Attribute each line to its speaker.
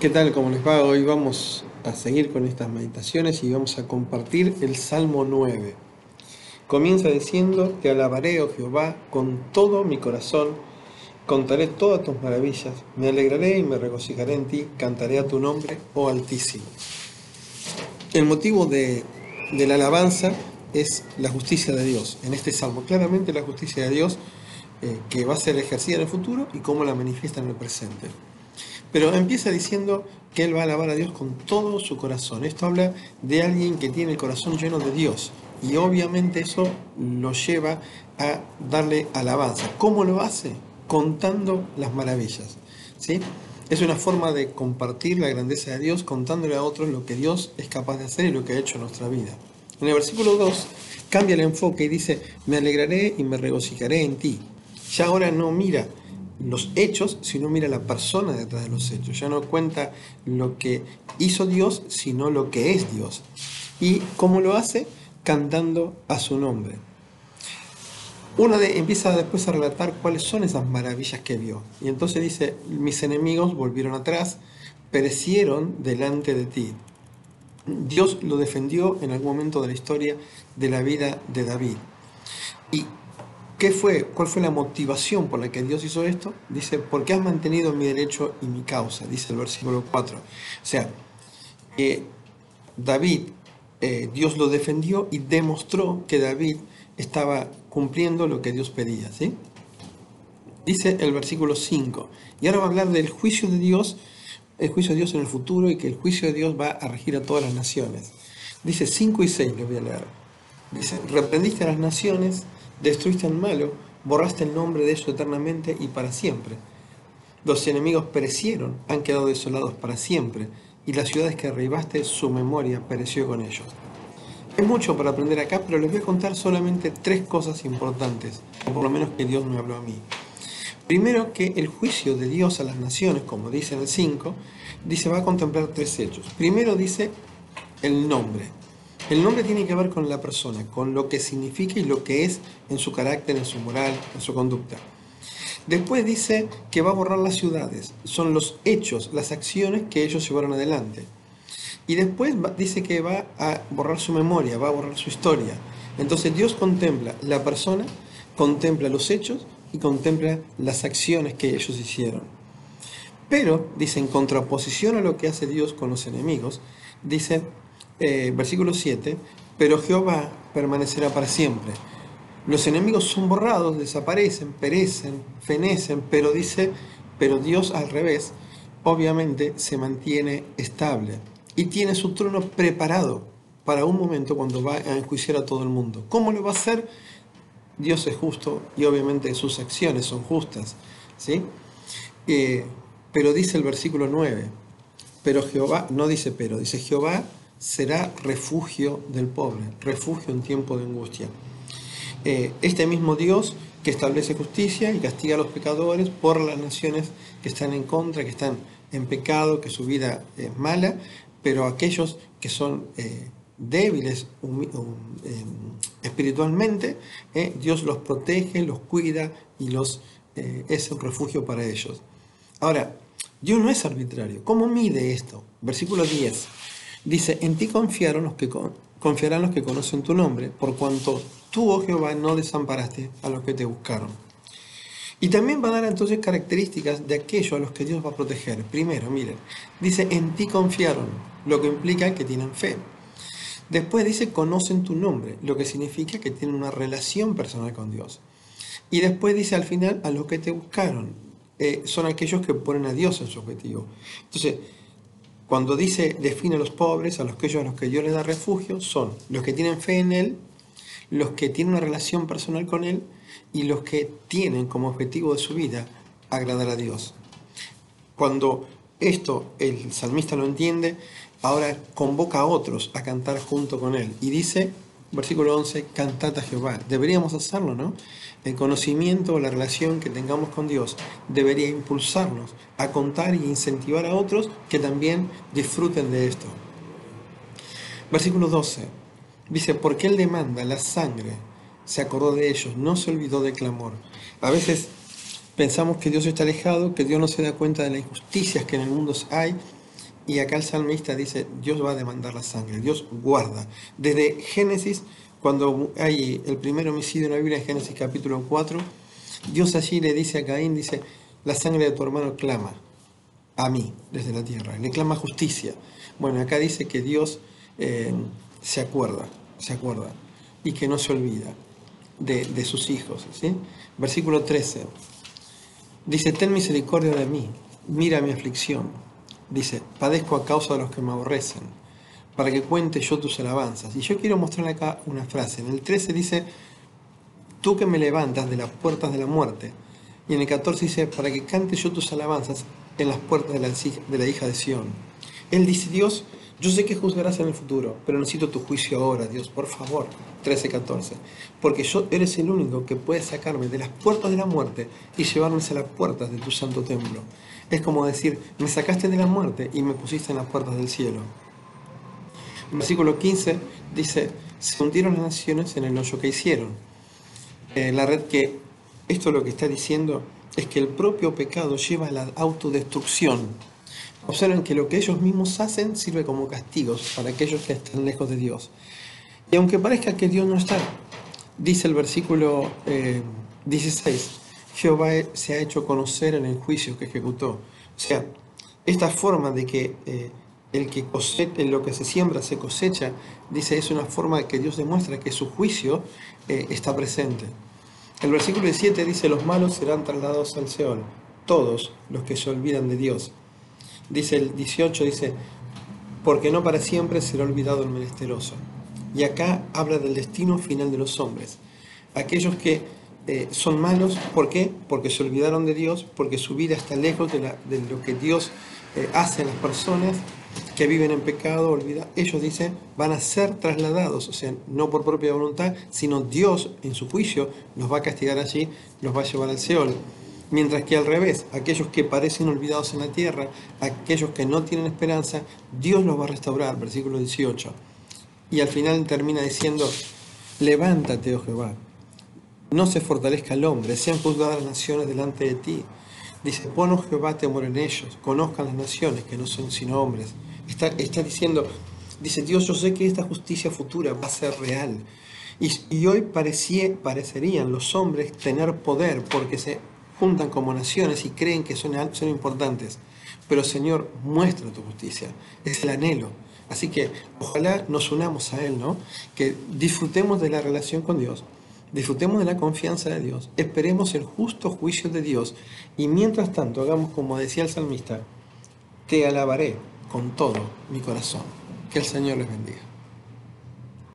Speaker 1: ¿Qué tal? ¿Cómo les va? Hoy vamos a seguir con estas meditaciones y vamos a compartir el Salmo 9. Comienza diciendo, te alabaré, oh Jehová, con todo mi corazón, contaré todas tus maravillas, me alegraré y me regocijaré en ti, cantaré a tu nombre, oh Altísimo. El motivo de, la alabanza es la justicia de Dios. En este Salmo, claramente la justicia de Dios eh, que va a ser ejercida en el futuro y cómo la manifiesta en el presente. Pero empieza diciendo que él va a alabar a Dios con todo su corazón. Esto habla de alguien que tiene el corazón lleno de Dios. Y obviamente eso lo lleva a darle alabanza. ¿Cómo lo hace? Contando las maravillas. ¿sí? Es una forma de compartir la grandeza de Dios contándole a otros lo que Dios es capaz de hacer y lo que ha hecho en nuestra vida. En el versículo 2 cambia el enfoque y dice, me alegraré y me regocijaré en ti. Ya ahora no mira los hechos, sino mira la persona detrás de los hechos. Ya no cuenta lo que hizo Dios, sino lo que es Dios. ¿Y cómo lo hace? Cantando a su nombre. Uno de, empieza después a relatar cuáles son esas maravillas que vio. Y entonces dice, mis enemigos volvieron atrás, perecieron delante de ti. Dios lo defendió en algún momento de la historia de la vida de David. Y ¿Qué fue? ¿Cuál fue la motivación por la que Dios hizo esto? Dice, porque has mantenido mi derecho y mi causa, dice el versículo 4. O sea, David, eh, Dios lo defendió y demostró que David estaba cumpliendo lo que Dios pedía. ¿sí? Dice el versículo 5. Y ahora va a hablar del juicio de Dios, el juicio de Dios en el futuro y que el juicio de Dios va a regir a todas las naciones. Dice 5 y 6, lo voy a leer. Dice, reprendiste a las naciones Destruiste al malo, borraste el nombre de ellos eternamente y para siempre. Los enemigos perecieron, han quedado desolados para siempre, y las ciudades que derribaste, su memoria pereció con ellos. Hay mucho para aprender acá, pero les voy a contar solamente tres cosas importantes, o por lo menos que Dios me habló a mí. Primero que el juicio de Dios a las naciones, como dice en el 5, dice va a contemplar tres hechos. Primero dice el nombre. El nombre tiene que ver con la persona, con lo que significa y lo que es en su carácter, en su moral, en su conducta. Después dice que va a borrar las ciudades, son los hechos, las acciones que ellos llevaron adelante. Y después dice que va a borrar su memoria, va a borrar su historia. Entonces Dios contempla la persona, contempla los hechos y contempla las acciones que ellos hicieron. Pero, dice, en contraposición a lo que hace Dios con los enemigos, dice, eh, versículo 7, pero Jehová permanecerá para siempre. Los enemigos son borrados, desaparecen, perecen, fenecen, pero dice, pero Dios al revés, obviamente se mantiene estable y tiene su trono preparado para un momento cuando va a enjuiciar a todo el mundo. ¿Cómo lo va a hacer? Dios es justo y obviamente sus acciones son justas. ¿sí? Eh, pero dice el versículo 9, pero Jehová, no dice pero, dice Jehová será refugio del pobre, refugio en tiempo de angustia. Eh, este mismo Dios que establece justicia y castiga a los pecadores por las naciones que están en contra, que están en pecado, que su vida es mala, pero aquellos que son eh, débiles eh, espiritualmente, Dios los protege, los cuida y los, es un refugio para ellos. Ahora, Dios no es arbitrario. ¿Cómo mide esto? Versículo 10. Dice, en ti confiaron los que confiarán los que conocen tu nombre, por cuanto tú, oh Jehová, no desamparaste a los que te buscaron. Y también va a dar entonces características de aquellos a los que Dios va a proteger. Primero, miren, dice, en ti confiaron, lo que implica que tienen fe. Después dice, conocen tu nombre, lo que significa que tienen una relación personal con Dios. Y después dice al final, a los que te buscaron, eh, son aquellos que ponen a Dios en su objetivo. Entonces, cuando dice define a los pobres, a los que ellos a los que Dios les da refugio, son los que tienen fe en Él, los que tienen una relación personal con Él y los que tienen como objetivo de su vida agradar a Dios. Cuando esto el salmista lo entiende, ahora convoca a otros a cantar junto con Él y dice, versículo 11, cantad a Jehová. Deberíamos hacerlo, ¿no? El conocimiento o la relación que tengamos con Dios debería impulsarnos a contar y incentivar a otros que también disfruten de esto. Versículo 12. Dice, porque Él demanda la sangre, se acordó de ellos, no se olvidó del clamor. A veces pensamos que Dios está alejado, que Dios no se da cuenta de las injusticias que en el mundo hay Y acá el salmista dice, Dios va a demandar la sangre, Dios guarda. Desde Génesis, cuando hay el primer homicidio en la Biblia, en Génesis capítulo 4, Dios allí le dice a Caín, dice, la sangre de tu hermano clama a mí desde la tierra, le clama justicia. Bueno, acá dice que Dios eh, se acuerda, se acuerda, y que no se olvida de, de sus hijos. ¿sí? Versículo 13. Dice, ten misericordia de mí, mira mi aflicción. Dice, padezco a causa de los que me aborrecen, para que cuente yo tus alabanzas. Y yo quiero mostrarle acá una frase. En el 13 dice, tú que me levantas de las puertas de la muerte. Y en el 14 dice, para que cante yo tus alabanzas en las puertas de la, de la hija de Sión. Él dice, Dios, yo sé que juzgarás en el futuro, pero necesito tu juicio ahora, Dios, por favor. 13, 14. Porque yo eres el único que puede sacarme de las puertas de la muerte y llevarme a las puertas de tu santo templo. Es como decir, me sacaste de la muerte y me pusiste en las puertas del cielo. Versículo 15 dice, se hundieron las naciones en el hoyo que hicieron. Eh, la red que, esto lo que está diciendo es que el propio pecado lleva a la autodestrucción. Observen que lo que ellos mismos hacen sirve como castigos para aquellos que están lejos de Dios. Y aunque parezca que Dios no está, dice el versículo 16, eh, Jehová se ha hecho conocer en el juicio que ejecutó. O sea, esta forma de que eh, el que cosecha, lo que se siembra se cosecha, dice, es una forma que Dios demuestra que su juicio eh, está presente. El versículo 17 dice, los malos serán trasladados al Seol, todos los que se olvidan de Dios. Dice el 18, dice, porque no para siempre será olvidado el menesteroso. Y acá habla del destino final de los hombres. Aquellos que eh, son malos, ¿por qué? Porque se olvidaron de Dios, porque su vida está lejos de, lo que Dios eh, hace a las personas que viven en pecado, olvida, ellos dicen, van a ser trasladados, o sea, no por propia voluntad, sino Dios en su juicio los va a castigar allí, los va a llevar al Seol. Mientras que al revés, aquellos que parecen olvidados en la tierra, aquellos que no tienen esperanza, Dios los va a restaurar, versículo 18. Y al final termina diciendo, levántate, oh Jehová, no se fortalezca el hombre, sean juzgadas las naciones delante de ti. Dice, pon, oh Jehová, temor en ellos, conozcan las naciones que no son sino hombres. Está, está diciendo, dice Dios, yo sé que esta justicia futura va a ser real. Y, hoy parecerían los hombres tener poder porque se juntan como naciones y creen que son, son importantes. Pero Señor, muestra tu justicia. Es el anhelo. Así que ojalá nos unamos a Él, ¿no? Que disfrutemos de la relación con Dios, disfrutemos de la confianza de Dios, esperemos el justo juicio de Dios y mientras tanto hagamos como decía el salmista, te alabaré con todo mi corazón. Que el Señor les bendiga.